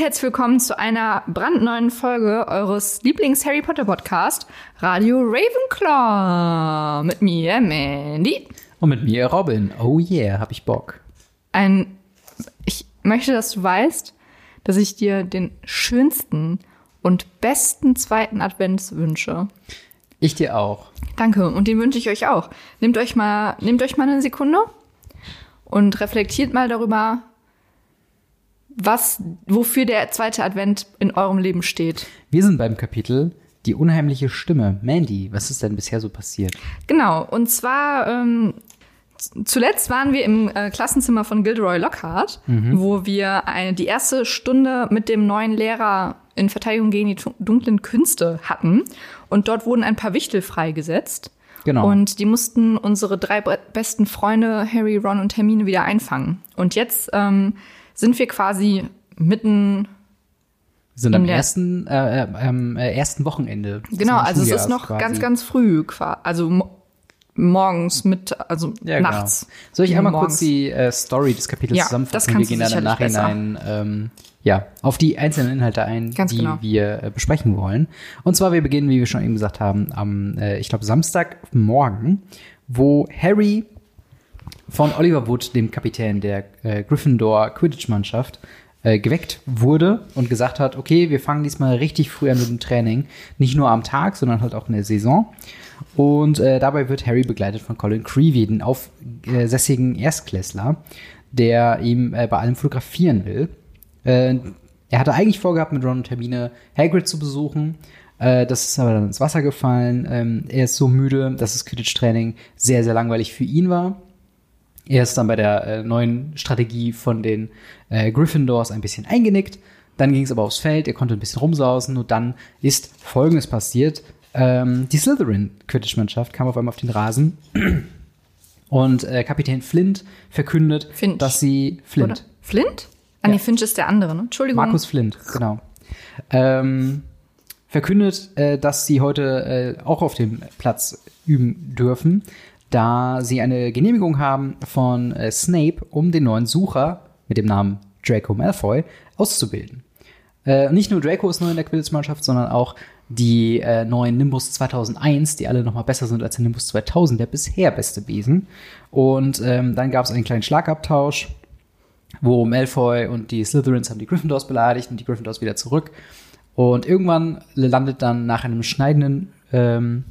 Herzlich willkommen zu einer brandneuen Folge eures Lieblings-Harry Potter Podcast, Radio Ravenclaw. Mit mir, Mandy. Und mit mir, Robin. Oh yeah, hab ich Bock. Ein, ich möchte, dass du weißt, dass ich dir den schönsten und besten zweiten Advents wünsche. Ich dir auch. Danke und den wünsche ich euch auch. Nehmt euch mal, nehmt euch mal eine Sekunde und reflektiert mal darüber, was, wofür der zweite Advent in eurem Leben steht. Wir sind beim Kapitel Die unheimliche Stimme. Mandy, was ist denn bisher so passiert? Genau, und zwar ähm, zuletzt waren wir im äh, Klassenzimmer von Gilderoy Lockhart, wo wir eine, die erste Stunde mit dem neuen Lehrer in Verteidigung gegen die dunklen Künste hatten. Und dort wurden ein paar Wichtel freigesetzt. Genau. Und die mussten unsere drei be- besten Freunde, Harry, Ron und Hermine, wieder einfangen. Und jetzt ähm, sind wir quasi mitten Wir sind am ersten, äh, äh, am äh, ersten Wochenende. Genau, also es ist noch quasi. ganz, ganz früh, also mo morgens mit, also ja, nachts. Genau. Soll ich einmal Morgens. kurz die äh, Story des Kapitels Ja, zusammenfassen? das Wir gehen dann im Nachhinein ähm, ja, auf die einzelnen Inhalte ein, Ganz die genau. wir äh, besprechen wollen. Und zwar, wir beginnen, wie wir schon eben gesagt haben, am, äh, ich glaube, Samstagmorgen, wo Harry von Oliver Wood, dem Kapitän der äh, Gryffindor Quidditch-Mannschaft, äh, geweckt wurde und gesagt hat, okay, wir fangen diesmal richtig früh an mit dem Training. Nicht nur am Tag, sondern halt auch in der Saison. Und äh, dabei wird Harry begleitet von Colin Creevy, den aufsässigen Erstklässler, der ihm äh, bei allem fotografieren will. Äh, er hatte eigentlich vorgehabt, mit Ron und Hermine Hagrid zu besuchen. Äh, das ist aber dann ins Wasser gefallen. Ähm, er ist so müde, dass das Quidditch-Training sehr, sehr langweilig für ihn war. Er ist dann bei der äh, neuen Strategie von den äh, Gryffindors ein bisschen eingenickt. Dann ging es aber aufs Feld, er konnte ein bisschen rumsausen und dann ist Folgendes passiert. Ähm, die Slytherin-Quidditch-Mannschaft kam auf einmal auf den Rasen und äh, Kapitän Flint verkündet, Finch. dass sie Flint, Oder? Flint? Ah, nee, Finch ist der andere, ne? Entschuldigung. Markus Flint, genau. Ähm, verkündet, äh, dass sie heute äh, auch auf dem Platz üben dürfen, da sie eine Genehmigung haben von äh, Snape, um den neuen Sucher mit dem Namen Draco Malfoy auszubilden. Äh, nicht nur Draco ist neu in der Quidditch-Mannschaft, sondern auch die äh, neuen Nimbus 2001, die alle noch mal besser sind als der Nimbus 2000, der bisher beste Besen. Und ähm, dann gab es einen kleinen Schlagabtausch wo Malfoy und die Slytherins haben die Gryffindors beleidigt und die Gryffindors wieder zurück. Und irgendwann landet dann nach einem schneidenden, ähm,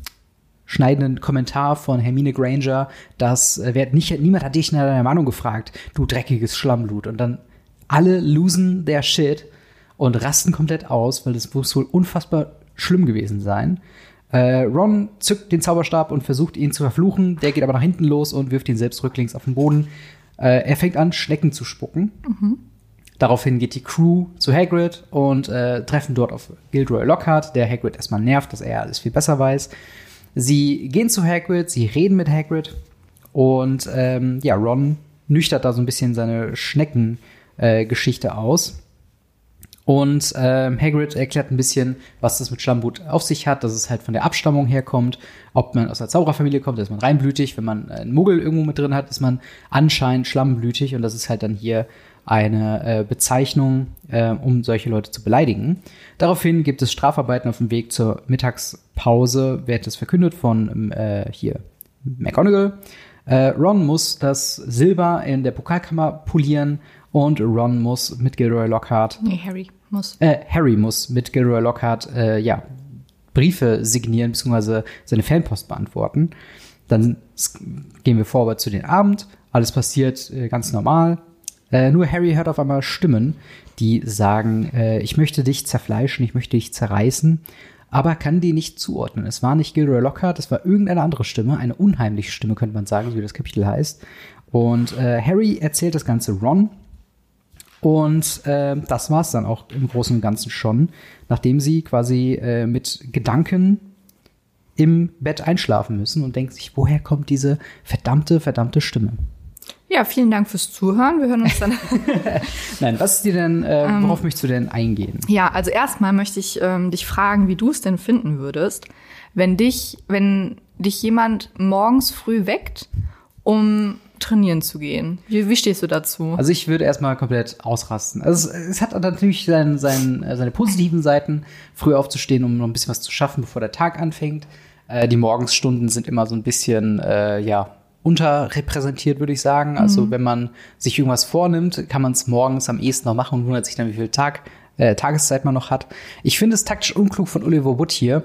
schneidenden Kommentar von Hermine Granger, dass äh, wer, nicht, niemand hat dich nach deiner Meinung gefragt, du dreckiges Schlammblut. Und dann alle losen their shit und rasten komplett aus, weil das muss wohl unfassbar schlimm gewesen sein. Äh, Ron zückt den Zauberstab und versucht ihn zu verfluchen. Der geht aber nach hinten los und wirft ihn selbst rücklings auf den Boden. Äh, er fängt an, Schnecken zu spucken. Daraufhin geht die Crew zu Hagrid und äh, treffen dort auf Gilderoy Lockhart, der Hagrid erstmal nervt, dass er alles viel besser weiß. Sie gehen zu Hagrid, sie reden mit Hagrid und ähm, ja, Ron nüchtert da so ein bisschen seine Schnecken-Geschichte äh, aus. Und ähm, Hagrid erklärt ein bisschen, was das mit Schlammblut auf sich hat, dass es halt von der Abstammung herkommt, ob man aus der Zaubererfamilie kommt, ist man reinblütig, wenn man einen Muggel irgendwo mit drin hat, ist man anscheinend schlammblütig und das ist halt dann hier eine äh, Bezeichnung, äh, um solche Leute zu beleidigen. Daraufhin gibt es Strafarbeiten auf dem Weg zur Mittagspause, wird es verkündet von äh, hier McGonagall. Äh, Ron muss das Silber in der Pokalkammer polieren und Ron muss mit Gilderoy Lockhart Nee, Harry muss. äh, Harry muss mit Gilderoy Lockhart äh, ja, Briefe signieren bzw. seine Fanpost beantworten. Dann gehen wir vorwärts zu den Abend. Alles passiert ganz normal. Äh, nur Harry hört auf einmal Stimmen, die sagen, äh, ich möchte dich zerfleischen, ich möchte dich zerreißen, aber kann die nicht zuordnen. Es war nicht Gilderoy Lockhart, es war irgendeine andere Stimme, eine unheimliche Stimme, könnte man sagen, so wie das Kapitel heißt. Und äh, Harry erzählt das Ganze Ron, und äh, das war's dann auch im Großen und Ganzen schon, nachdem sie quasi äh, mit Gedanken im Bett einschlafen müssen und denken sich, woher kommt diese verdammte, verdammte Stimme? Ja, vielen Dank fürs Zuhören. Wir hören uns dann. Nein, was ist dir denn, äh, worauf möchtest du denn eingehen? ja, also erstmal möchte ich ähm, dich fragen, wie du es denn finden würdest, wenn dich, wenn dich jemand morgens früh weckt, um trainieren zu gehen. Wie, wie stehst du dazu? Also ich würde erstmal komplett ausrasten. Also es, es hat natürlich sein, sein, äh, seine positiven Seiten, früh aufzustehen, um noch ein bisschen was zu schaffen, bevor der Tag anfängt. Äh, die Morgensstunden sind immer so ein bisschen, äh, ja, unterrepräsentiert, würde ich sagen. Also wenn man sich irgendwas vornimmt, kann man es morgens am ehesten noch machen und wundert sich dann, wie viel Tag, äh, Tageszeit man noch hat. Ich finde es taktisch unklug von Oliver Wood hier,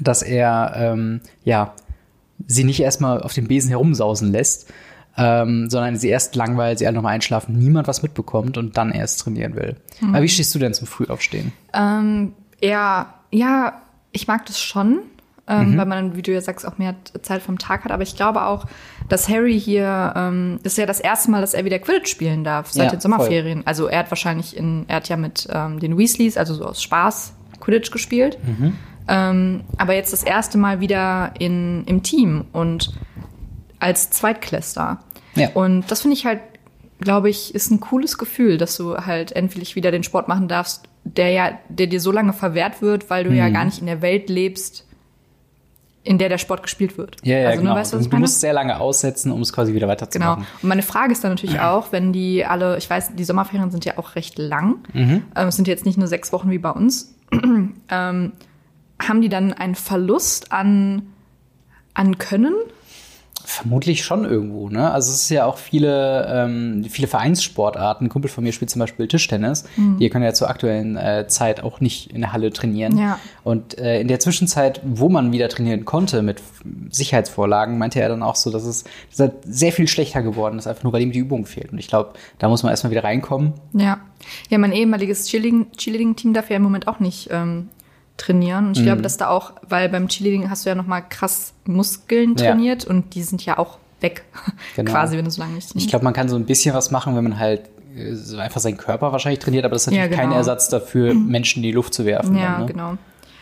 dass er ähm, ja sie nicht erstmal auf dem Besen herumsausen lässt, ähm, sondern sie erst langweilt, sie alle nochmal einschlafen, niemand was mitbekommt und dann erst trainieren will. Aber wie stehst du denn zum Frühaufstehen? Ähm, ja, ja, ich mag das schon, ähm, Mhm. weil man, wie du ja sagst, auch mehr Zeit vom Tag hat. Aber ich glaube auch, dass Harry hier, ähm, das ist ja das erste Mal, dass er wieder Quidditch spielen darf seit Ja, den Sommerferien. Also er hat wahrscheinlich in, er hat ja mit ähm, den Weasleys, also so aus Spaß, Quidditch gespielt. Mhm. Ähm, aber jetzt das erste Mal wieder in, im Team und als Zweitklässler. Ja. Und das finde ich halt, glaube ich, ist ein cooles Gefühl, dass du halt endlich wieder den Sport machen darfst, der ja, der dir so lange verwehrt wird, weil du Mhm. ja gar nicht in der Welt lebst, in der der Sport gespielt wird. Ja, ja, also, genau. Ne, weißt du, ich du musst sehr lange aussetzen, um es quasi wieder Genau. weiterzumachen. Und meine Frage ist dann natürlich auch, wenn die alle, ich weiß, die Sommerferien sind ja auch recht lang. Mhm. Ähm, es sind jetzt nicht nur sechs Wochen wie bei uns. ähm, haben die dann einen Verlust an, an Können? Vermutlich schon irgendwo, ne? Also es ist ja auch viele, ähm, viele Vereinssportarten. Ein Kumpel von mir spielt zum Beispiel Tischtennis. Die können ja zur aktuellen äh, Zeit auch nicht in der Halle trainieren. Ja. Und äh, in der Zwischenzeit, wo man wieder trainieren konnte mit Sicherheitsvorlagen, meinte er dann auch so, dass es dass er sehr viel schlechter geworden ist, einfach nur weil ihm die Übung fehlt. Und ich glaube, da muss man erstmal wieder reinkommen. Ja. Ja, mein ehemaliges Cheerleading- Cheerleading-Team darf ja im Moment auch nicht ähm, trainieren. Und ich Mhm. glaube, dass da auch, weil beim Cheerleading hast du ja noch mal krass Muskeln Ja. trainiert und die sind ja auch weg, Genau. quasi, wenn du so lange nicht Ich trainierst. glaube, man kann so ein bisschen was machen, wenn man halt äh, so einfach seinen Körper wahrscheinlich trainiert, aber das ist Ja, natürlich kein genau. Ersatz dafür, Menschen in die Luft zu werfen. Ja, dann, ne? genau.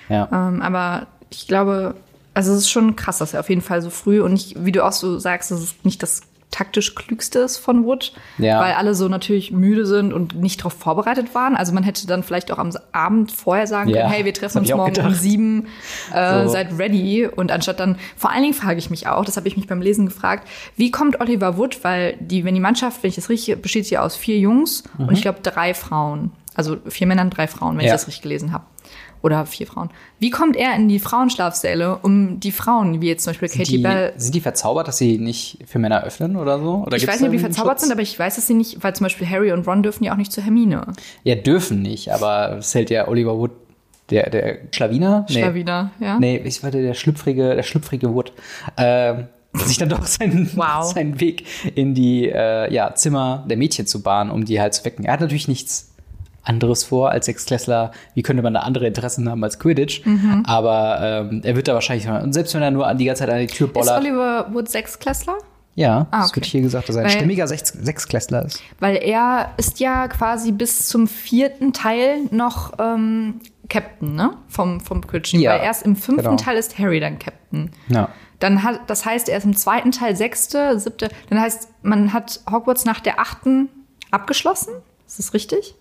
Ja. Ähm, aber ich glaube, also es ist schon krass, dass er auf jeden Fall so früh und nicht, wie du auch so sagst, es nicht das taktisch klügste ist von Wood, Ja. weil alle so natürlich müde sind und nicht darauf vorbereitet waren. Also man hätte dann vielleicht auch am Abend vorher sagen Ja, können, hey, wir treffen uns morgen um gedacht. sieben, äh, So. seid ready. Und anstatt dann, vor allen Dingen frage ich mich auch, das habe ich mich beim Lesen gefragt, wie kommt Oliver Wood, weil die, wenn die Mannschaft, wenn ich das richtig, besteht sie aus vier Jungs und ich glaube drei Frauen. Also vier Männern, drei Frauen, wenn Mhm. Ja. ich das richtig gelesen habe. Oder vier Frauen. Wie kommt er in die Frauenschlafsäle, um die Frauen, wie jetzt zum Beispiel Katie die, Bell, sind die verzaubert, dass sie nicht für Männer öffnen oder so? Oder ich weiß nicht, ob die verzaubert Schutz? sind, aber ich weiß, dass sie nicht, weil zum Beispiel Harry und Ron dürfen ja auch nicht zu Hermine. Ja, dürfen nicht, aber es hält ja Oliver Wood, der, der Schlawiner? Nee. Schlawiner, ja. Nee, ich warte, der schlüpfrige, der schlüpfrige Wood. Ähm, sich dann doch seinen, Wow. seinen Weg in die äh, ja, Zimmer der Mädchen zu bahnen, um die halt zu wecken. Er hat natürlich nichts anderes vor als Sechsklässler. Wie könnte man da andere Interessen haben als Quidditch? Mhm. Aber ähm, er wird da wahrscheinlich, und selbst wenn er nur an die ganze Zeit an die Tür Ist bollert. Oliver Wood Sechsklässler? Ja, Ah, es wird okay. hier gesagt, dass er ein Weil- stimmiger Sechs Sechsklässler ist. Weil er ist ja quasi bis zum vierten Teil noch ähm, Captain, ne? Vom, vom Quidditch. Ja, Weil erst im fünften genau. Teil ist Harry dann Captain. Ja. Dann hat, das heißt, er ist im zweiten Teil sechste, siebte. Dann heißt, man hat Hogwarts nach der achten abgeschlossen. Ist das richtig?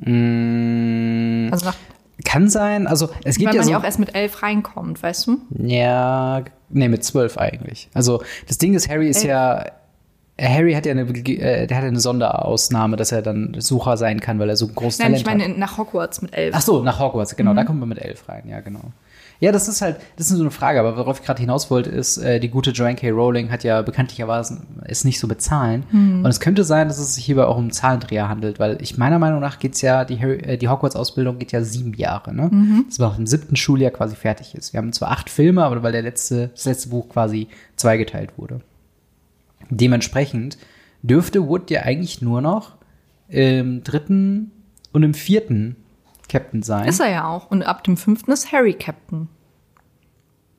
Mm, Also nach, kann sein, also es gibt weil ja man so. ja auch erst mit elf reinkommt, weißt du? Ja, nee, mit zwölf eigentlich. Also das Ding ist, Harry ist Elf. ja. Harry hat ja eine, äh, der hat eine Sonderausnahme, dass er dann Sucher sein kann, weil er so ein großes Nein, Talent ich meine hat. nach Hogwarts mit elf. Ach so, nach Hogwarts, genau, da kommt man mit elf rein, ja, genau. Ja, das ist halt, das ist so eine Frage, aber worauf ich gerade hinaus wollte, ist, äh, die gute Joanne K. Rowling hat ja bekanntlicherweise es nicht so bezahlen. Und es könnte sein, dass es sich hierbei auch um Zahlendreher handelt, weil ich meiner Meinung nach geht's ja, die, äh, die Hogwarts-Ausbildung geht ja sieben Jahre, ne? Das war nach dem siebten Schuljahr quasi fertig ist. Wir haben zwar acht Filme, aber weil der letzte, das letzte Buch quasi zweigeteilt wurde. Dementsprechend dürfte Wood ja eigentlich nur noch im dritten und im vierten Captain sein. Ist er ja auch. Und ab dem fünften ist Harry Captain.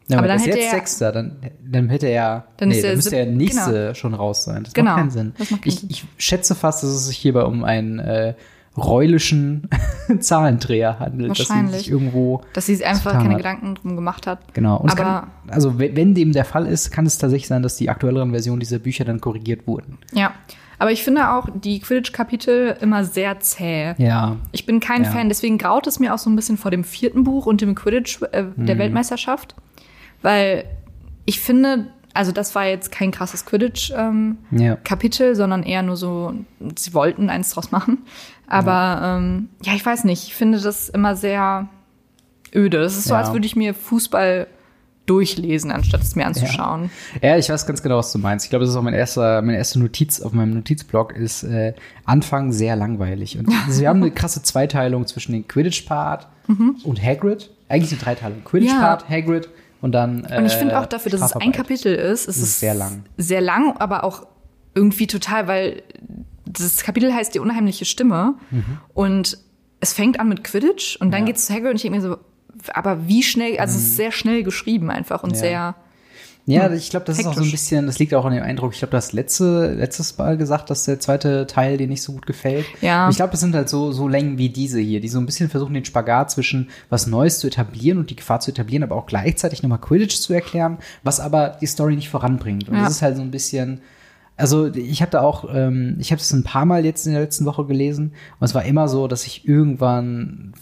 Ja, Aber aber dann ist hätte jetzt er- Sechster, dann, dann hätte er, Dann nee, er dann müsste der nächste schon raus sein. Das Genau, macht keinen Sinn. das macht keinen ich, Sinn. ich schätze fast, dass es sich hierbei um einen äh, reulischen Zahlendreher handelt, dass sie Wahrscheinlich. sich irgendwo Dass sie sich einfach keine hat. Gedanken drum gemacht hat. Genau. Und Aber kann, also wenn wenn dem der Fall ist, kann es tatsächlich sein, dass die aktuelleren Versionen dieser Bücher dann korrigiert wurden. ja. Aber ich finde auch die Quidditch-Kapitel immer sehr zäh. Ja. Ich bin kein Ja. Fan, deswegen graut es mir auch so ein bisschen vor dem vierten Buch und dem Quidditch äh, der Mhm. Weltmeisterschaft. Weil ich finde, Also das war jetzt kein krasses Quidditch-Kapitel, Ja. ähm, sondern eher nur so, sie wollten eins draus machen. Aber ähm, ja, ich weiß nicht, ich finde das immer sehr öde. Das ist so, Ja. als würde ich mir Fußball durchlesen, anstatt es mir anzuschauen. Ja, ich weiß ganz genau, was du meinst. Ich glaube, das ist auch mein erster, meine erste Notiz auf meinem Notizblock ist äh, Anfang sehr langweilig. Und also wir haben eine krasse Zweiteilung zwischen den Quidditch-Part und Hagrid. Eigentlich eine Dreiteilung. Quidditch-Part, Hagrid und dann äh, Und ich finde auch dafür, dass es ein. Kapitel ist, es ist ist sehr lang. Sehr lang, aber auch irgendwie total, weil das Kapitel heißt die unheimliche Stimme Mhm. und es fängt an mit Quidditch und dann Ja. geht's zu Hagrid und ich denke mir so, aber wie schnell, also es ist sehr schnell geschrieben einfach und Mhm. Ja. sehr, Ja, ich glaube, das ist auch so ein Hektisch. bisschen, das liegt auch an dem Eindruck, ich glaube, du hast letzte, letztes Mal gesagt, dass der zweite Teil dir nicht so gut gefällt. Ja. Und ich glaube, das sind halt so, so Längen wie diese hier, die so ein bisschen versuchen, den Spagat zwischen was Neues zu etablieren und die Gefahr zu etablieren, aber auch gleichzeitig nochmal Quidditch zu erklären, was aber die Story nicht voranbringt. Und Ja. das ist halt so ein bisschen, also ich habe da auch, ähm, ich habe es ein paar Mal jetzt in der letzten Woche gelesen und es war immer so, dass ich irgendwann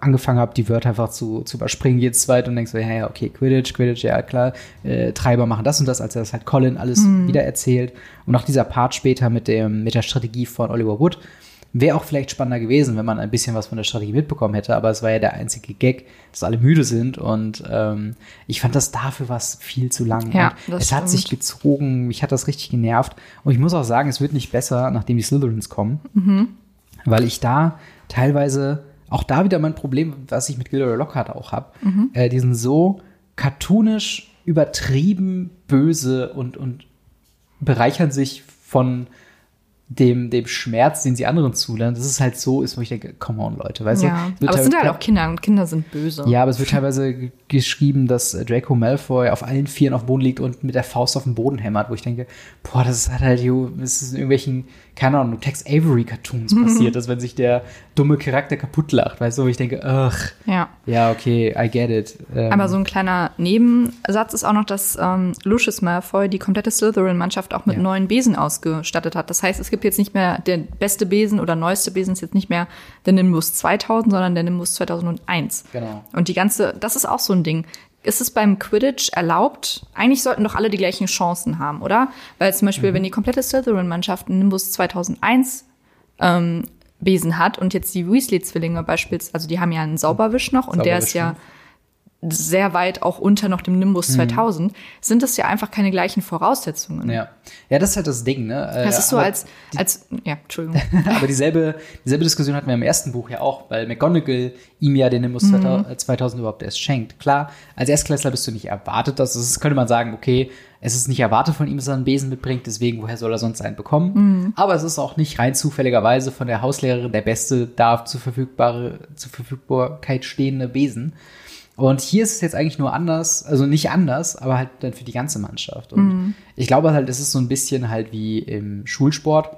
angefangen habe, die Wörter einfach zu, zu überspringen, jedes zweit und denkst so, ja, ja, okay, Quidditch, Quidditch, ja klar, äh, Treiber machen das und das, als er das halt Colin alles wieder erzählt. Und auch dieser Part später mit dem, mit der Strategie von Oliver Wood wäre auch vielleicht spannender gewesen, wenn man ein bisschen was von der Strategie mitbekommen hätte, aber es war ja der einzige Gag, dass alle müde sind und ähm, ich fand das dafür was viel zu lang. Ja, es hat sich stimmt. gezogen, mich hat das richtig genervt und ich muss auch sagen, es wird nicht besser, nachdem die Slytherins kommen, weil ich da teilweise auch da wieder mein Problem, was ich mit Gilderoy Lockhart auch habe, äh, die sind so cartoonisch übertrieben böse und und bereichern sich von dem, dem Schmerz, den sie anderen zulernen, dass es halt so ist, wo ich denke, come on, Leute, weißt ja. du? Aber es sind halt auch Kinder und Kinder sind böse. ja, aber es wird teilweise geschrieben, dass Draco Malfoy auf allen Vieren auf dem Boden liegt und mit der Faust auf den Boden hämmert, wo ich denke, boah, das hat halt, jo, das ist in irgendwelchen, keine Ahnung, Tex Avery Cartoons passiert, dass wenn sich der dumme Charakter kaputt lacht, weißt du, wo ich denke, ach, Ja. ja, okay, I get it. Ähm, Aber so ein kleiner Nebensatz ist auch noch, dass ähm, Lucius Malfoy die komplette Slytherin-Mannschaft auch mit Ja. neuen Besen ausgestattet hat. Das heißt, es gibt jetzt nicht mehr der beste Besen oder neueste Besen ist jetzt nicht mehr der Nimbus 2000, sondern der Nimbus 2001. Genau. Und die ganze, das ist auch so ein Ding. Ist es beim Quidditch erlaubt? Eigentlich sollten doch alle die gleichen Chancen haben, oder? Weil zum Mhm. Beispiel, wenn die komplette Slytherin-Mannschaft einen Nimbus 2001 ähm, Besen hat und jetzt die Weasley-Zwillinge beispielsweise, also die haben ja einen Sauberwisch noch und der ist Sauberwisch, ja sehr weit auch unter noch dem Nimbus 2000, sind das ja einfach keine gleichen Voraussetzungen. Mhm. ja. ja, das ist halt das Ding, ne? Äh, Das ist so aber- als, als, ja, Entschuldigung. Aber dieselbe, dieselbe Diskussion hatten wir im ersten Buch ja auch, weil McGonagall ihm ja den Nimbus Mhm. 2000, 2000 überhaupt erst schenkt. Klar, als Erstklässler bist du nicht erwartet, dass es könnte man sagen, okay, es ist nicht erwartet von ihm, dass er einen Besen mitbringt, deswegen woher soll er sonst einen bekommen? Mhm. Aber es ist auch nicht rein zufälligerweise von der Hauslehrerin der beste da zur, verfügbare, zur Verfügbarkeit stehende Besen. Und hier ist es jetzt eigentlich nur anders, also nicht anders, aber halt dann für die ganze Mannschaft. Und Mhm. ich glaube halt, es ist so ein bisschen halt wie im Schulsport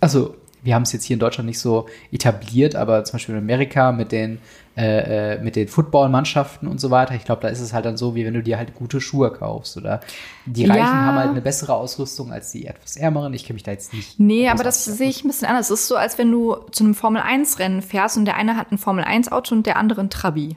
also wir haben es jetzt hier in Deutschland nicht so etabliert, aber zum Beispiel in Amerika mit den, äh, äh, mit den Footballmannschaften und so weiter, ich glaube, da ist es halt dann so, wie wenn du dir halt gute Schuhe kaufst oder die Ja. Reichen haben halt eine bessere Ausrüstung als die etwas Ärmeren. Ich kenne mich da jetzt nicht. Nee, aber das sehe ich ein bisschen anders. Es ist so, als wenn du zu einem Formel-1-Rennen fährst und der eine hat ein Formel-1-Auto und der andere ein Trabi.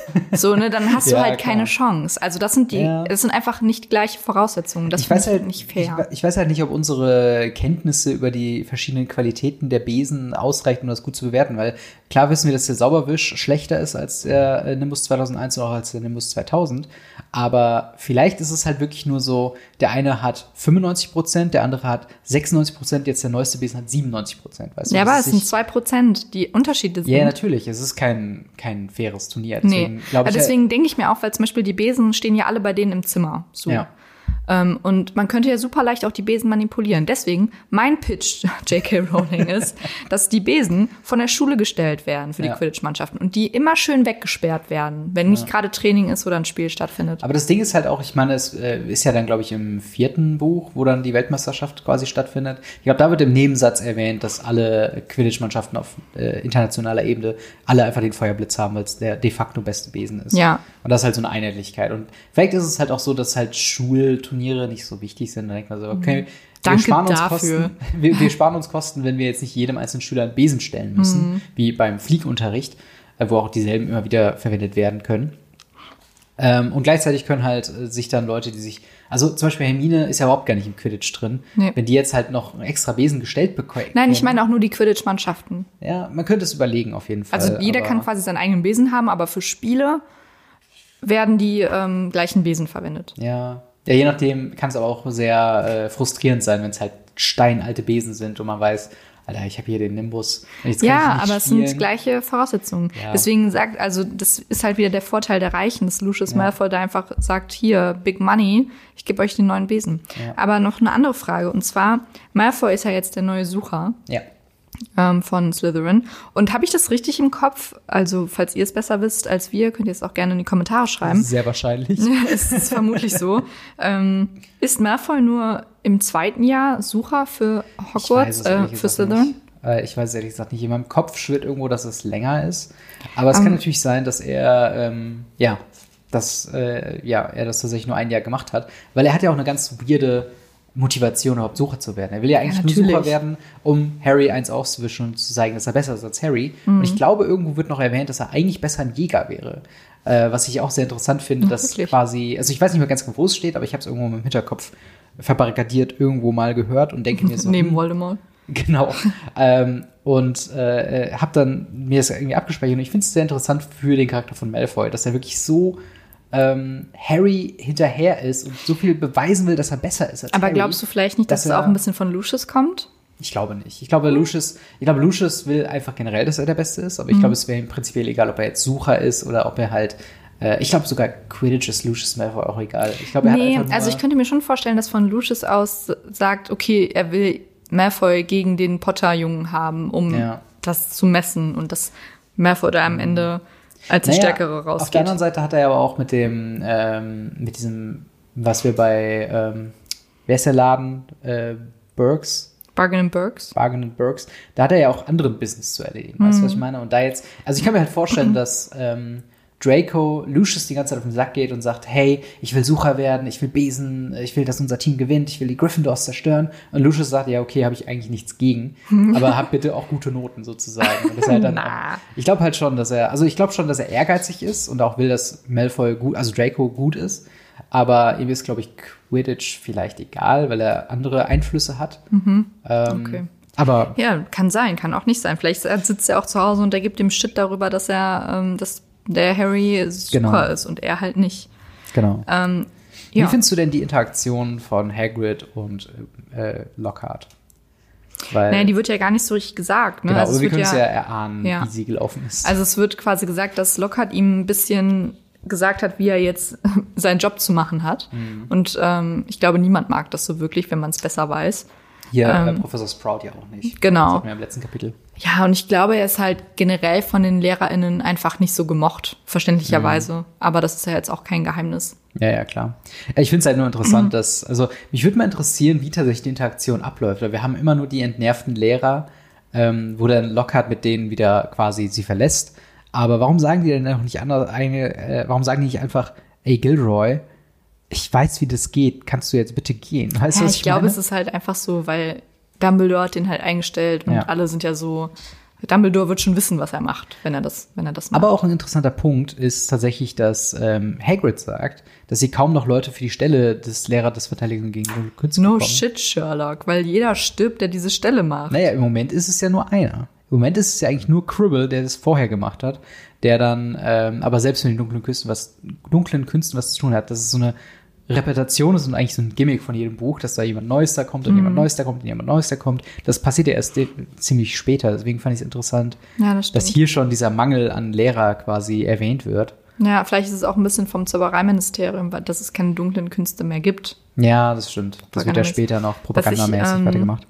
So, ne, dann hast du Ja, halt klar. keine Chance. Also das sind die, Ja. das sind einfach nicht gleiche Voraussetzungen. Das ich weiß halt nicht Ich, fair. we- ich weiß halt nicht, ob unsere Kenntnisse über die verschiedenen Qualitäten der Besen ausreichen, um das gut zu bewerten, weil klar wissen wir, dass der Sauberwisch schlechter ist als der äh, Nimbus 2001 und auch als der Nimbus 2000, aber vielleicht ist es halt wirklich nur so, der eine hat 95 Prozent, der andere hat 96 Prozent, jetzt der neueste Besen hat 97 Prozent, weißt du? ja, aber es sind zwei Prozent, die Unterschiede sind. Ja, natürlich, es ist kein, kein faires Turnier, Nee, deswegen glaube ich, Aber deswegen denke ich mir auch, weil zum Beispiel die Besen stehen ja alle bei denen im Zimmer. So. Ja. Ähm, und man könnte ja super leicht auch die Besen manipulieren. Deswegen, mein Pitch, J.K. Rowling, ist, dass die Besen von der Schule gestellt werden für die Ja. Quidditch-Mannschaften und die immer schön weggesperrt werden, wenn nicht gerade Training ist oder ein Spiel stattfindet. Aber das Ding ist halt auch, ich meine, es äh, ist ja dann, glaube ich, im vierten Buch, wo dann die Weltmeisterschaft quasi stattfindet. Ich glaube, da wird im Nebensatz erwähnt, dass alle Quidditch-Mannschaften auf äh, internationaler Ebene alle einfach den Feuerblitz haben, weil es der de facto beste Besen ist. Ja. Und das ist halt so eine Einheitlichkeit. Und vielleicht ist es halt auch so, dass halt Schulturniere nicht so wichtig sind. Da denkt man so, okay, wir Danke sparen uns dafür. Kosten. Wir, wir sparen uns Kosten, wenn wir jetzt nicht jedem einzelnen Schüler einen Besen stellen müssen, wie beim Fliegunterricht, äh, wo auch dieselben immer wieder verwendet werden können. Ähm, und gleichzeitig können halt äh, sich dann Leute, die sich, also zum Beispiel Hermine ist ja überhaupt gar nicht im Quidditch drin. Nee. Wenn die jetzt halt noch einen extra Besen gestellt bekommen. Nein, ich meine auch nur die Quidditch-Mannschaften. Ja, man könnte es überlegen auf jeden Fall. Also jeder kann quasi seinen eigenen Besen haben, aber für Spiele werden die ähm, gleichen Besen verwendet. Ja. Ja, je nachdem kann es aber auch sehr äh, frustrierend sein, wenn es halt steinalte Besen sind und man weiß, Alter, ich habe hier den Nimbus. Ja, aber es spielen. sind gleiche Voraussetzungen. Ja. Deswegen sagt, also das ist halt wieder der Vorteil der Reichen, dass Lucius Malfoy da einfach sagt, hier, Big Money, ich gebe euch den neuen Besen. Ja. Aber noch eine andere Frage, und zwar, Malfoy ist ja jetzt der neue Sucher Ja. Ähm, von Slytherin. Und habe ich das richtig im Kopf? Also, falls ihr es besser wisst als wir, könnt ihr es auch gerne in die Kommentare schreiben. Sehr wahrscheinlich. es ist vermutlich so. Ähm, ist Malfoy nur im zweiten Jahr Sucher für Hogwarts, äh, für Slytherin? nicht. Äh, Ich weiß ehrlich gesagt nicht. In meinem Kopf schwirrt irgendwo, dass es länger ist. Aber es Ähm. kann natürlich sein, dass er, ähm, ja, dass äh, ja, er das tatsächlich nur ein Jahr gemacht hat. Weil er hat ja auch eine ganz weirde Motivation, überhaupt Sucher zu werden. Er will ja eigentlich nur natürlich. Sucher werden, um Harry eins auszuwischen und zu zeigen, dass er besser ist als Harry. Und Mhm. ich glaube, irgendwo wird noch erwähnt, dass er eigentlich besser ein Jäger wäre. Äh, was ich auch sehr interessant finde, dass wirklich? quasi, also ich weiß nicht mehr ganz genau, wo es steht, aber ich habe es irgendwo im Hinterkopf verbarrikadiert irgendwo mal gehört und denke mir so, Neben hm, Voldemort. Genau. ähm, und äh, habe dann mir das irgendwie abgespeichert und ich finde es sehr interessant für den Charakter von Malfoy, dass er wirklich so ähm, Harry hinterher ist und so viel beweisen will, dass er besser ist als Aber Harry. glaubst du vielleicht nicht, dass, dass es auch ein bisschen von Lucius kommt? Ich glaube nicht. Ich glaube, Lucius, ich glaube, Lucius will einfach generell, dass er der Beste ist, aber ich glaube, es wäre ihm prinzipiell egal, ob er jetzt Sucher ist oder ob er halt. Äh, ich glaube sogar Quidditch ist Lucius Malfoy auch egal. Ich glaube, er Nee, hat einfach also ich könnte mir schon vorstellen, dass von Lucius aus sagt, okay, er will Malfoy gegen den Potter-Jungen haben, um Ja. Mhm. das zu messen und dass Malfoy da am Ende als der Naja, Stärkere Auf der rausgeht. anderen Seite hat er aber auch mit dem, ähm, mit diesem, was wir bei, ähm, wer ist der Laden? Äh, Burks, Bargain and Burks. Bargain and Burks. Da hat er ja auch anderen Business zu erledigen. Weißt du, was ich meine? Und da jetzt, also ich kann mir halt vorstellen, dass ähm, Draco Lucius die ganze Zeit auf den Sack geht und sagt, hey, ich will Sucher werden, ich will Besen, ich will, dass unser Team gewinnt, ich will die Gryffindors zerstören. Und Lucius sagt, ja, okay, habe ich eigentlich nichts gegen, aber hab bitte auch gute Noten sozusagen. Und das halt dann Na. ich glaube halt schon, dass er, also ich glaube schon, dass er ehrgeizig ist und auch will, dass Malfoy gut, also Draco gut ist. Aber ihm ist, glaube ich, Quidditch vielleicht egal, weil er andere Einflüsse hat. Ähm, Okay. Aber Ja, kann sein, kann auch nicht sein. Vielleicht sitzt er auch zu Hause und er gibt ihm Shit darüber, dass er, ähm, dass der Harry super Genau. ist und er halt nicht. genau. Ähm, Wie ja. findest du denn die Interaktion von Hagrid und äh, Lockhart? Weil, Naja, die wird ja gar nicht so richtig gesagt. Ne? genau, also, wir können es ja, ja erahnen, ja. wie sie gelaufen ist. also es wird quasi gesagt, dass Lockhart ihm ein bisschen gesagt hat, wie er jetzt seinen Job zu machen hat. Mhm. Und ähm, ich glaube, niemand mag das so wirklich, wenn man es besser weiß. Hier äh, ähm, Professor Sprout ja auch nicht. genau. Das hatten wir im letzten Kapitel. Ja, und ich glaube, er ist halt generell von den LehrerInnen einfach nicht so gemocht, verständlicherweise. Mhm. Aber das ist ja jetzt auch kein Geheimnis. Ja, ja, klar. Ich finde es halt nur interessant, Mhm. dass, also mich würde mal interessieren, wie tatsächlich die Interaktion abläuft. Weil wir haben immer nur die entnervten Lehrer, ähm, wo dann Lockhart mit denen wieder quasi sie verlässt. Aber warum sagen die denn auch nicht andere, eine, äh, warum sagen die nicht einfach, ey Gilroy, ich weiß, wie das geht, kannst du jetzt bitte gehen? Weißt du, Ja, was ich glaube, meine? es ist halt einfach so, weil Dumbledore hat den halt eingestellt und Ja. alle sind ja so. Dumbledore wird schon wissen, was er macht, wenn er das, wenn er das macht. Aber auch ein interessanter Punkt ist tatsächlich, dass ähm, Hagrid sagt, dass sie kaum noch Leute für die Stelle des Lehrers des Verteidigung gegen Künste no bekommen. shit, Sherlock, weil jeder stirbt, der diese Stelle macht. Naja, im Moment ist es ja nur einer. Im Moment ist es ja eigentlich nur Cribble, der das vorher gemacht hat, der dann ähm, aber selbst mit den dunklen Künsten was, dunklen Künsten was zu tun hat. Das ist so eine Repräsentation ist und eigentlich so ein Gimmick von jedem Buch, dass da jemand Neues da kommt und Mhm. jemand Neues da kommt und jemand Neues da kommt. Das passiert ja erst ziemlich später. Deswegen fand ich es interessant, Ja, das dass hier schon dieser Mangel an Lehrer quasi erwähnt wird. Ja, vielleicht ist es auch ein bisschen vom Zaubereiministerium, weil dass es keine dunklen Künste mehr gibt. Ja, das stimmt. Das wird ja später noch propagandamäßig ähm, weitergemacht.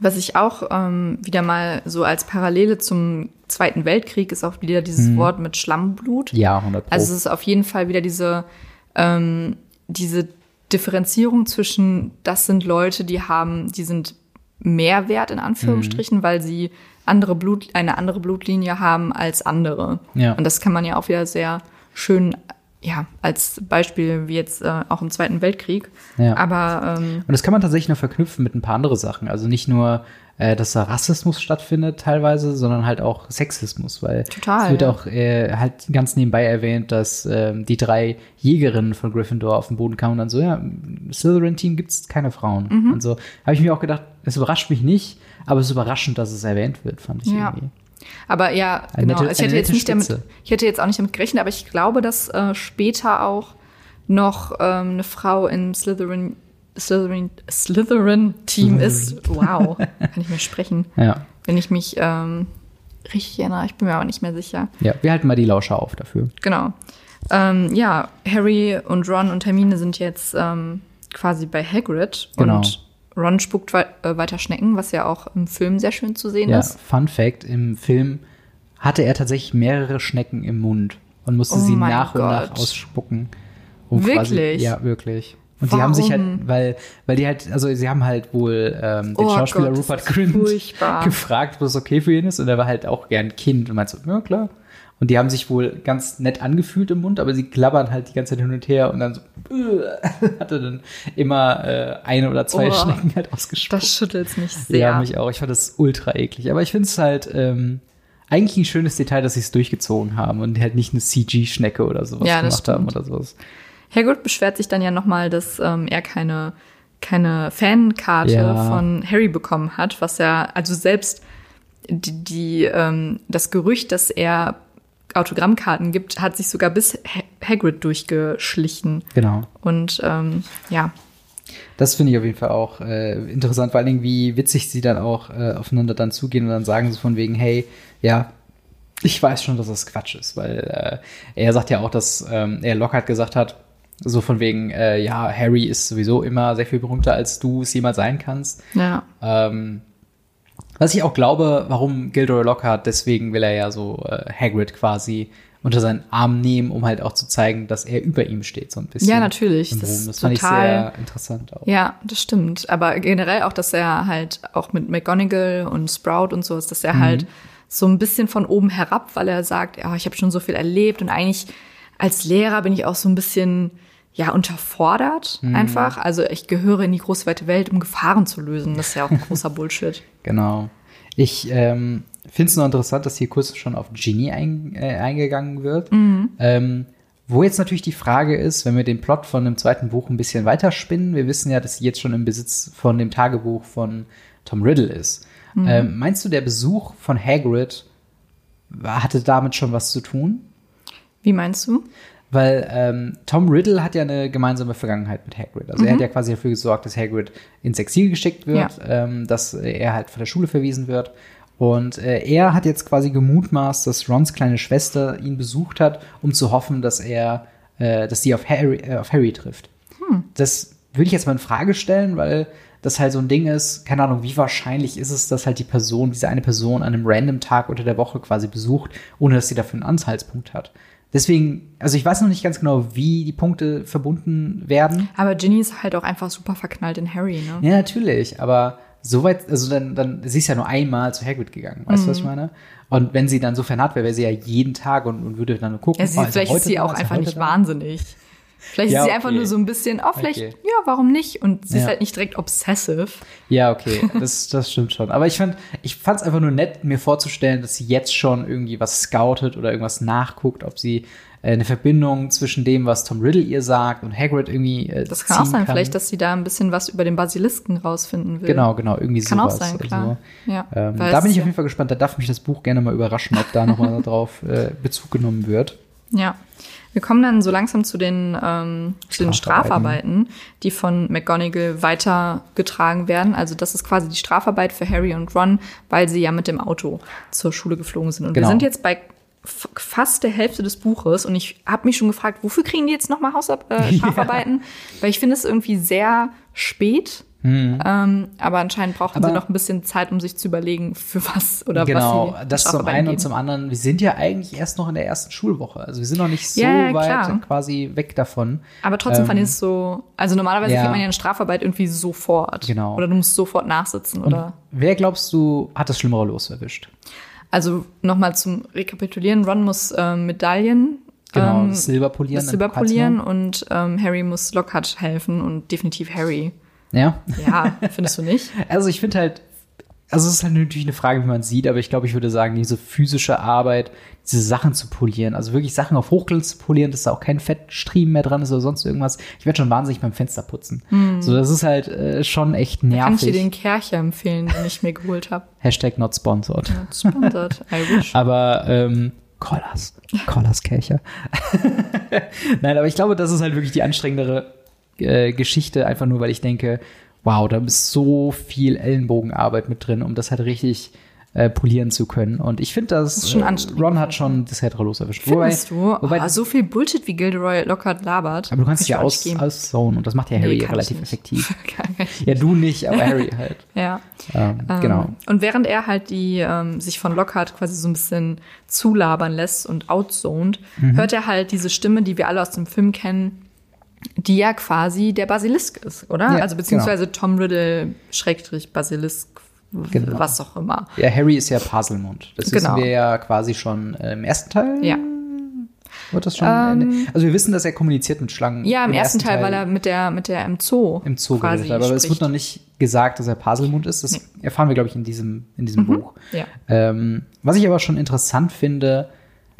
Was ich auch ähm, wieder mal so als Parallele zum Zweiten Weltkrieg ist auch wieder dieses Wort mit Schlammblut. Ja, 100 Pro. Also es ist auf jeden Fall wieder diese, ähm, diese Differenzierung zwischen, das sind Leute, die haben, die sind mehr wert in Anführungsstrichen, Mhm. weil sie andere Blut, eine andere Blutlinie haben als andere. Ja. Und das kann man ja auch wieder sehr schön, ja, als Beispiel wie jetzt äh, auch im Zweiten Weltkrieg. Ja. Aber ähm, Und das kann man tatsächlich noch verknüpfen mit ein paar andere Sachen. Also nicht nur äh, dass da Rassismus stattfindet teilweise, sondern halt auch Sexismus, weil Total, es wird ja. auch äh, halt ganz nebenbei erwähnt, dass ähm, die drei Jägerinnen von Gryffindor auf den Boden kamen und dann so, ja, im Slytherin-Team gibt's keine Frauen. Mhm. Und so habe ich mir auch gedacht, es überrascht mich nicht, aber es ist überraschend, dass es erwähnt wird, fand ich Ja. irgendwie. Aber ja, Eine genau. nette- Also ich hätte jetzt nicht damit, ich hätte jetzt auch nicht damit gerechnet, aber ich glaube, dass äh, später auch noch ähm, eine Frau im Slytherin, Slytherin, Slytherin Team ist. Wow, kann ich mehr sprechen, Ja. wenn ich mich ähm, richtig erinnere. Ich bin mir aber nicht mehr sicher. Ja, wir halten mal die Lauscher auf dafür. Genau. Ähm, ja, Harry und Ron und Hermine sind jetzt ähm, quasi bei Hagrid Genau. und Ron spuckt wei äh, weiter Schnecken, was ja auch im Film sehr schön zu sehen Ja, ist. Fun Fact, im Film hatte er tatsächlich mehrere Schnecken im Mund und musste Oh sie nach und nach Gott. ausspucken. Wirklich? ja, wirklich. Und die haben sich halt, Warum? weil, weil die halt, also sie haben halt wohl ähm, den Oh Schauspieler Gott, Rupert Grint gefragt, was okay für ihn ist. Und er war halt auch gern Kind und meinte so, ja klar. Und die haben sich wohl ganz nett angefühlt im Mund, aber sie klappern halt die ganze Zeit hin und her und dann so, hatte dann immer äh, eine oder zwei Oh, Schnecken halt ausgespuckt. Das schüttelt mich sehr. Ja, mich auch. Ich fand das ultra eklig. Aber ich finde es halt ähm, eigentlich ein schönes Detail, dass sie es durchgezogen haben und halt nicht eine CG-Schnecke oder sowas Ja, gemacht haben stimmt. oder sowas. Hagrid beschwert sich dann ja nochmal, dass ähm, er keine, keine Fankarte Ja. von Harry bekommen hat, was ja, also selbst die, die ähm, das Gerücht, dass er Autogrammkarten gibt, hat sich sogar bis ha Hagrid durchgeschlichen. Genau. Und ähm, ja, Das finde ich auf jeden Fall auch äh, interessant, vor allen Dingen, wie witzig sie dann auch äh, aufeinander dann zugehen und dann sagen sie von wegen, hey, ja, ich weiß schon, dass das Quatsch ist, weil äh, er sagt ja auch, dass ähm, er Lockhart gesagt hat, so von wegen, äh, ja, Harry ist sowieso immer sehr viel berühmter, als du es jemals sein kannst. ja, Ähm, was ich auch glaube, warum Gilderoy Lockhart, deswegen will er ja so äh, Hagrid quasi unter seinen Arm nehmen, um halt auch zu zeigen, dass er über ihm steht, so ein bisschen. Ja, natürlich. Das das fand ich total- sehr interessant auch. ja, das stimmt. Aber generell auch, dass er halt auch mit McGonagall und Sprout und so ist, dass er Mhm. halt so ein bisschen von oben herab, weil er sagt, ja, ich habe schon so viel erlebt und eigentlich als Lehrer bin ich auch so ein bisschen ja unterfordert Mhm. einfach. Also ich gehöre in die große weite Welt, um Gefahren zu lösen. Das ist ja auch großer Bullshit. Genau. Ich ähm, finde es nur interessant, dass hier kurz schon auf Ginny ein, äh, eingegangen wird. Ähm, wo jetzt natürlich die Frage ist, wenn wir den Plot von dem zweiten Buch ein bisschen weiterspinnen, wir wissen ja, dass sie jetzt schon im Besitz von dem Tagebuch von Tom Riddle ist. Ähm, meinst du, der Besuch von Hagrid hatte damit schon was zu tun? Wie meinst du? Weil ähm, Tom Riddle hat ja eine gemeinsame Vergangenheit mit Hagrid. Also er hat ja quasi dafür gesorgt, dass Hagrid ins Exil geschickt wird, ähm, dass er halt von der Schule verwiesen wird. Und äh, er hat jetzt quasi gemutmaßt, dass Rons kleine Schwester ihn besucht hat, um zu hoffen, dass er, äh, dass sie auf Harry, äh, auf Harry trifft. Das würde ich jetzt mal in Frage stellen, weil das halt so ein Ding ist, keine Ahnung, wie wahrscheinlich ist es, dass halt die Person, diese eine Person an einem random Tag unter der Woche quasi besucht, ohne dass sie dafür einen Anhaltspunkt hat. Deswegen, also ich weiß noch nicht ganz genau, wie die Punkte verbunden werden. Aber Ginny ist halt auch einfach super verknallt in Harry, ne? Ja, natürlich, aber soweit, also dann, dann, sie ist ja nur einmal zu Hagrid gegangen, weißt du, was ich meine? Und wenn sie dann so fernat wäre, wäre sie ja jeden Tag und, und würde dann gucken. Ja, sie, oh, er vielleicht ist sie auch er einfach nicht wahnsinnig. Vielleicht Ja, ist sie einfach okay. nur so ein bisschen, oh, vielleicht, Okay. ja, warum nicht? Und sie ist Ja. halt nicht direkt obsessive. Ja, okay, das, das stimmt schon. Aber ich fand, ich fand es einfach nur nett, mir vorzustellen, dass sie jetzt schon irgendwie was scoutet oder irgendwas nachguckt, ob sie äh, eine Verbindung zwischen dem, was Tom Riddle ihr sagt und Hagrid irgendwie äh, Das kann auch sein, vielleicht, dass sie da ein bisschen was über den Basilisken rausfinden will. Genau, genau, irgendwie Kann auch sowas. sein, klar. Ja, ähm, da bin ich auf jeden Fall gespannt. Da darf mich das Buch gerne mal überraschen, ob da nochmal drauf äh, Bezug genommen wird. Ja. Wir kommen dann so langsam zu den, ähm, zu den Strafarbeiten. Die von McGonagall weitergetragen werden. Also das ist quasi die Strafarbeit für Harry und Ron, weil sie ja mit dem Auto zur Schule geflogen sind. Und Genau. wir sind jetzt bei fast der Hälfte des Buches und ich habe mich schon gefragt, wofür kriegen die jetzt nochmal Hausab äh, Strafarbeiten? Weil ich finde es irgendwie sehr spät. Ähm, aber anscheinend brauchten Mhm. Aber- sie noch ein bisschen Zeit, um sich zu überlegen, für was oder genau, was sie das zum einen und zum anderen, wir sind ja eigentlich erst noch in der ersten Schulwoche. Also wir sind noch nicht so Ja, weit klar. quasi weg davon. Aber trotzdem Ähm, fand ich es so, also normalerweise ja. kriegt man ja eine Strafarbeit irgendwie sofort. Genau. Oder du musst sofort nachsitzen, Und oder? wer glaubst du, hat das Schlimmere los erwischt? Also nochmal zum Rekapitulieren, Ron muss ähm, Medaillen Genau, ähm, das Silber polieren. das Silber polieren und ähm, Harry muss Lockhart helfen und definitiv Harry. Ja. Ja, findest du nicht? Also ich finde halt, also es ist halt natürlich eine Frage, wie man sieht, aber ich glaube, ich würde sagen, diese physische Arbeit, diese Sachen zu polieren, also wirklich Sachen auf Hochglanz zu polieren, dass da auch kein Fettstriemen mehr dran ist oder sonst irgendwas. Ich werde schon wahnsinnig beim Fenster putzen. Mm. So, das ist halt äh, schon echt nervig. Kann ich dir den Kercher empfehlen, den ich mir geholt habe. Hashtag not sponsored. Not sponsored, I wish. aber ähm, Collas. Collas Kelcher. Nein, aber ich glaube, das ist halt wirklich die anstrengendere äh, Geschichte, einfach nur, weil ich denke, wow, da ist so viel Ellenbogenarbeit mit drin, um das halt richtig äh, polieren zu können. Und ich finde, dass das ist schon anstrengend. Ron hat schon das Heterolos erwischt. Findest wobei, du? Wobei, oh, so viel Bullshit wie Gilderoy Lockhart labert. Aber du kannst es ja aus, auszone und das macht ja Harry nee, relativ effektiv. ja, du nicht, aber Harry halt. ja. Ähm, ähm, genau. Und während er halt die ähm, sich von Lockhart quasi so ein bisschen zulabern lässt und outzoned, mhm. hört er halt diese Stimme, die wir alle aus dem Film kennen, die ja quasi der Basilisk ist, oder? Ja, also beziehungsweise genau. Tom Riddle Schrägstrich Basilisk Genau. was auch immer. Ja, Harry ist ja Paselmund. Das genau. wissen wir ja quasi schon im ersten Teil. Ja. Wird das schon? Ähm, also wir wissen, dass er kommuniziert mit Schlangen. Ja, im, im ersten, Teil, Teil, weil er mit der mit der im Zoo im Zoo geredet hat. Aber es wird noch nicht gesagt, dass er Paselmund ist. Das nee. erfahren wir, glaube ich, in diesem in diesem mhm. Buch. Ja. Ähm, was ich aber schon interessant finde,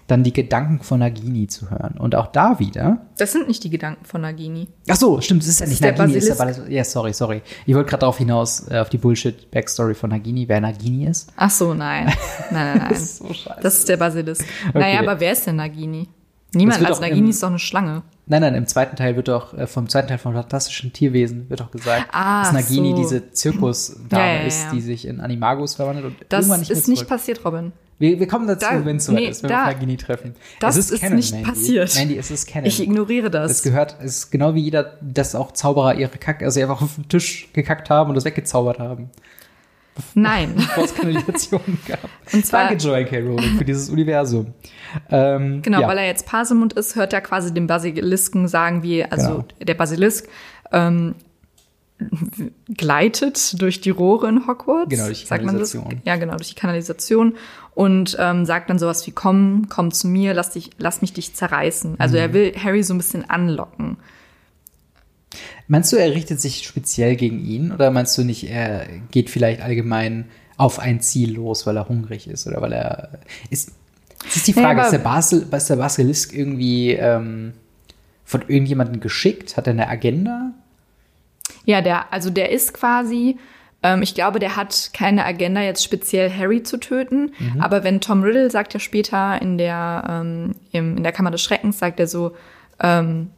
dann die Gedanken von Nagini zu hören. Und auch da wieder. Das sind nicht die Gedanken von Nagini. Ach so, stimmt, das ist ja nicht ist Nagini. Ist ja, Basilisk. ja, sorry, sorry. Ich wollte gerade darauf hinaus, äh, auf die Bullshit-Backstory von Nagini, wer Nagini ist. Ach so, nein. Nein, nein, nein. das, ist so scheiße. das ist der Basilisk. Okay. Naja, aber wer ist denn Nagini? Niemand, als Nagini ist doch eine Schlange. Nein, nein, im zweiten Teil wird doch, äh, vom zweiten Teil vom Fantastischen Tierwesen wird doch gesagt, ah, dass Nagini so. diese Zirkusdame ja, ja, ja, ist, die sich in Animagus verwandelt und das irgendwann nicht ist nicht passiert, Robin. Wir, wir kommen dazu, da, wenn es soweit nee, ist, wenn da, wir Nagini treffen. Das ist, ist Canon, nicht Mandy. passiert. Mandy, es ist Canon. Ich ignoriere das. Es gehört, es ist genau wie jeder, dass auch Zauberer ihre Kack, also einfach auf den Tisch gekackt haben und das weggezaubert haben. Nein. Bevor es Kanalisationen gab. Und zwar, Danke, Joy K. Rowling, für dieses Universum. Ähm, genau, ja. weil er jetzt Pasemund ist, hört er quasi den Basilisken sagen, wie, also genau. der Basilisk, ähm, gleitet durch die Rohre in Hogwarts. Genau, durch die Kanalisation. Sagt man das? Ja, genau, durch die Kanalisation und ähm, sagt dann sowas wie komm, komm zu mir, lass dich, lass mich dich zerreißen. Also mhm. er will Harry so ein bisschen anlocken. Meinst du, er richtet sich speziell gegen ihn oder meinst du nicht, er geht vielleicht allgemein auf ein Ziel los, weil er hungrig ist oder weil er ist? Das ist die Frage, ja, ist, der Basel, ist der Basilisk irgendwie ähm, von irgendjemandem geschickt? Hat er eine Agenda? Ja, der, also der ist quasi, ähm, ich glaube, der hat keine Agenda, jetzt speziell Harry zu töten. Mhm. Aber wenn Tom Riddle sagt ja später in der, ähm, im, in der Kammer des Schreckens, sagt er so, ähm,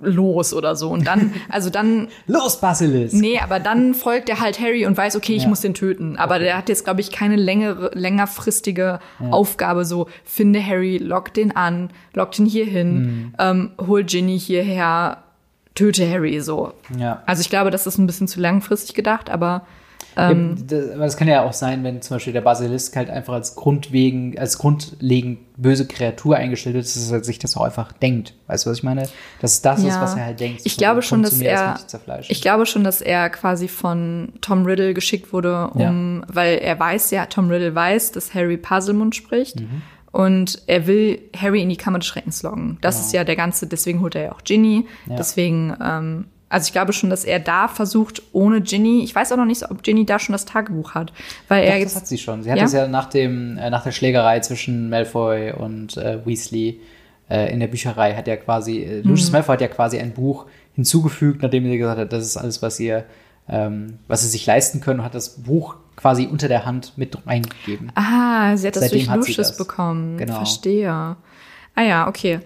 los oder so. Und dann, also dann. los, Basilisk! Nee, aber dann folgt er halt Harry und weiß, okay, ich ja. muss den töten. Aber okay. der hat jetzt, glaube ich, keine längere, längerfristige ja. Aufgabe, so, finde Harry, lock den an, lock den hier hin, mhm. ähm, hol Ginny hierher, töte Harry so. Ja. Also ich glaube, das ist ein bisschen zu langfristig gedacht, aber ähm, ja, das, das, kann ja auch sein, wenn zum Beispiel der Basilisk halt einfach als grundwegen, als grundlegend böse Kreatur eingestellt wird, dass er sich das auch einfach denkt. Weißt du, was ich meine? Dass das ja. ist, was er halt denkt. Ich glaube schon, dass er, ich glaube schon, dass er quasi von Tom Riddle geschickt wurde, um, ja. weil er weiß ja, Tom Riddle weiß, dass Harry Puzzlemund spricht. Mhm. Und er will Harry in die Kammer des Schreckens locken. Das genau. ist ja der ganze, deswegen holt er ja auch Ginny. Ja. Deswegen, ähm, also ich glaube schon, dass er da versucht, ohne Ginny, ich weiß auch noch nicht, ob Ginny da schon das Tagebuch hat. Weil Doch, er jetzt, das hat sie schon. Sie hat es ja? ja nach, dem, äh, nach der Schlägerei zwischen Malfoy und äh, Weasley äh, in der Bücherei hat er quasi, äh, Lucius mhm. Malfoy hat ja quasi ein Buch hinzugefügt, nachdem er gesagt hat, das ist alles, was ihr, ähm, was sie sich leisten können, und hat das Buch quasi unter der Hand mit reingegeben. Ah, sie hat das Seitdem durch Lucius bekommen. Genau. Verstehe. Ah ja, okay.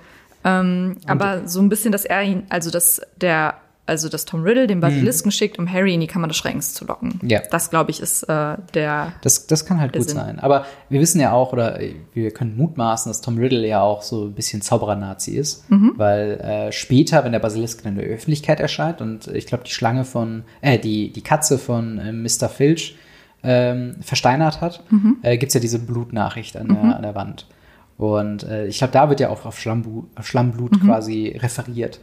Ähm, aber so ein bisschen, dass er ihn, also dass der, also dass Tom Riddle den Basilisken mhm. schickt, um Harry in die Kammer des Schreckens zu locken. Ja. Das, glaube ich, ist äh, der. Das, das kann halt gut Sinn. sein. Aber wir wissen ja auch, oder wir können mutmaßen, dass Tom Riddle ja auch so ein bisschen Zauberer-Nazi ist. Mhm. Weil äh, später, wenn der Basilisk in der Öffentlichkeit erscheint und ich glaube, die Schlange von, äh, die, die Katze von äh, Mr. Filch ähm, versteinert hat, mhm. äh, gibt es ja diese Blutnachricht an, mhm. der, an der Wand. Und äh, ich glaube, da wird ja auch auf Schlammblut, Schlammblut mhm. quasi referiert.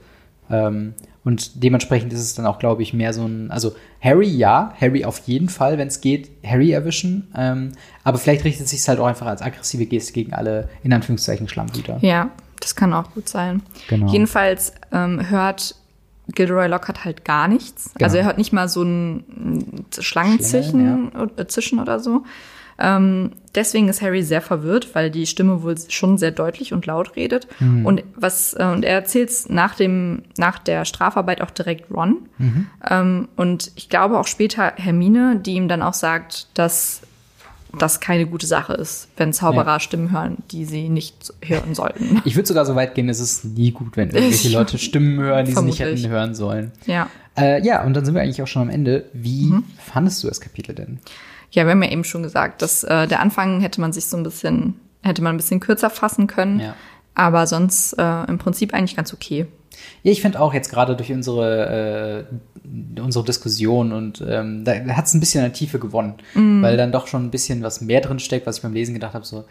Ähm, und dementsprechend ist es dann auch, glaube ich, mehr so ein, also Harry ja, Harry auf jeden Fall, wenn es geht, Harry erwischen. Ähm, aber vielleicht richtet es sich halt auch einfach als aggressive Geste gegen alle, in Anführungszeichen, Schlammblüter. Ja, das kann auch gut sein. Genau. Jedenfalls ähm, hört Gilderoy Lockhart halt gar nichts. Genau. Also er hört nicht mal so ein Schlangenzischen äh, Zischen oder so. Ähm, deswegen ist Harry sehr verwirrt, weil die Stimme wohl schon sehr deutlich und laut redet. Und was äh, und er erzählt es nach dem nach der Strafarbeit auch direkt Ron. Ähm, und ich glaube auch später Hermine, die ihm dann auch sagt, dass das keine gute Sache ist, wenn Zauberer Ja. Stimmen hören, die sie nicht hören sollten. Ich würde sogar so weit gehen, es ist nie gut, wenn irgendwelche Leute Stimmen hören, die sie nicht hätten hören sollen. ja. Äh, ja, und dann sind wir eigentlich auch schon am Ende. Wie Mhm. fandest du das Kapitel denn? Ja, wir haben ja eben schon gesagt, dass äh, der Anfang hätte man sich so ein bisschen, hätte man ein bisschen kürzer fassen können. Ja. Aber sonst äh, im Prinzip eigentlich ganz okay. Ja, ich finde auch jetzt gerade durch unsere, äh, unsere Diskussion und ähm, da hat es ein bisschen an Tiefe gewonnen, weil dann doch schon ein bisschen was mehr drin steckt, was ich beim Lesen gedacht habe, so,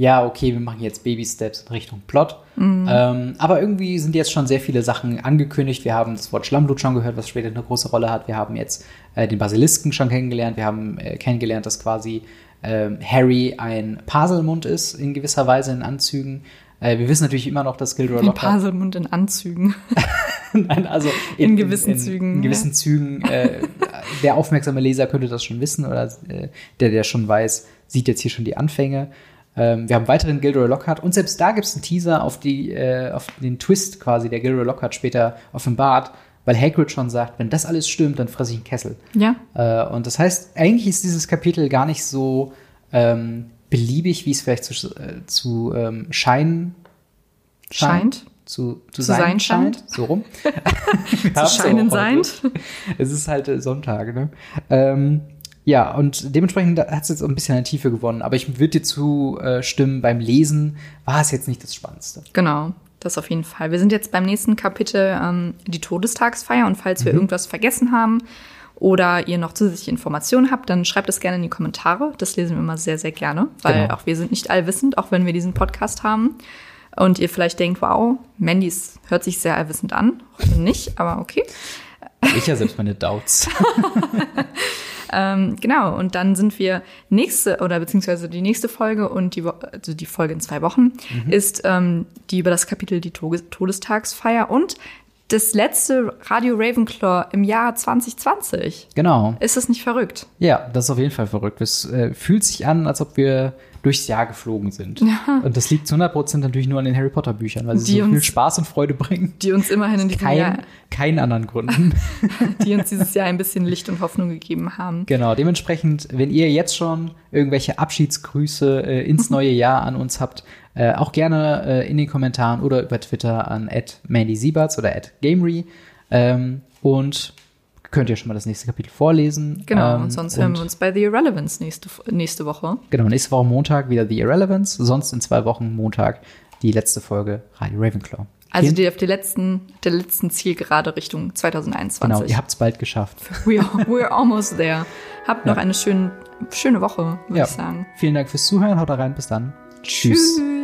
ja, okay, wir machen jetzt Baby-Steps in Richtung Plot. Ähm, aber irgendwie sind jetzt schon sehr viele Sachen angekündigt. Wir haben das Wort Schlammblut schon gehört, was später eine große Rolle hat. Wir haben jetzt äh, den Basilisken schon kennengelernt. Wir haben äh, kennengelernt, dass quasi ähm, Harry ein Paselmund ist, in gewisser Weise in Anzügen. Äh, wir wissen natürlich immer noch, dass Gilderoy Ein Lockhart Paselmund in Anzügen. Nein, also In gewissen Zügen, In gewissen Zügen. Äh, der aufmerksame Leser könnte das schon wissen oder äh, der, der schon weiß, sieht jetzt hier schon die Anfänge. Ähm, wir haben weiteren Gilderoy Lockhart und selbst da gibt es einen Teaser auf, die, äh, auf den Twist quasi, der Gilderoy Lockhart später offenbart, weil Hagrid schon sagt, wenn das alles stimmt, dann fresse ich einen Kessel. ja. Äh, und das heißt, eigentlich ist dieses Kapitel gar nicht so ähm, beliebig, wie es vielleicht zu, äh, zu ähm, scheinen Scheint. Zu, zu, Zu sein, sein scheint. scheint. So rum. Zu scheinen seid. Es ist halt äh, Sonntag, ne? Ähm, ja, und dementsprechend hat es jetzt ein bisschen an Tiefe gewonnen. Aber ich würde dir zustimmen, beim Lesen war es jetzt nicht das Spannendste. Genau, das auf jeden Fall. Wir sind jetzt beim nächsten Kapitel, ähm, die Todestagsfeier. Und falls Mhm. wir irgendwas vergessen haben oder ihr noch zusätzliche Informationen habt, dann schreibt es gerne in die Kommentare. Das lesen wir immer sehr, sehr gerne, weil Genau. auch wir sind nicht allwissend, auch wenn wir diesen Podcast haben. Und ihr vielleicht denkt, wow, Mandy hört sich sehr allwissend an. Nicht, aber okay. Ich ja selbst meine Doubts. Ähm, genau, und dann sind wir nächste oder beziehungsweise die nächste Folge und die, also die Folge in zwei Wochen ist ähm, die über das Kapitel die Todestagsfeier und das letzte Radio Ravenclaw im Jahr 2020. genau. Ist das nicht verrückt? Ja, das ist auf jeden Fall verrückt. Es äh, fühlt sich an, als ob wir durchs Jahr geflogen sind. Und das liegt zu 100% natürlich nur an den Harry Potter Büchern, weil sie Die so viel uns- Spaß und Freude bringen. Die uns immerhin in diesem Jahr, Kein, keinen anderen Gründen. die uns dieses Jahr ein bisschen Licht und Hoffnung gegeben haben. Genau, dementsprechend, wenn ihr jetzt schon irgendwelche Abschiedsgrüße äh, ins neue Jahr an uns habt, äh, auch gerne äh, in den Kommentaren oder über Twitter an @mandysieberts oder @gamery ähm, und könnt ihr schon mal das nächste Kapitel vorlesen. Genau, Ähm, und sonst hören wir uns bei The Irrelevance nächste, nächste Woche. Genau, nächste Woche Montag wieder The Irrelevance, sonst in zwei Wochen Montag die letzte Folge Radio Ravenclaw. Also die auf die letzten, der letzten Zielgerade Richtung 2021. genau, ihr habt es bald geschafft. We are, we're almost there. Habt noch Ja. eine schöne, schöne Woche, würde Ja. ich sagen. Vielen Dank fürs Zuhören, haut rein, bis dann. Tschüss. Tschüss.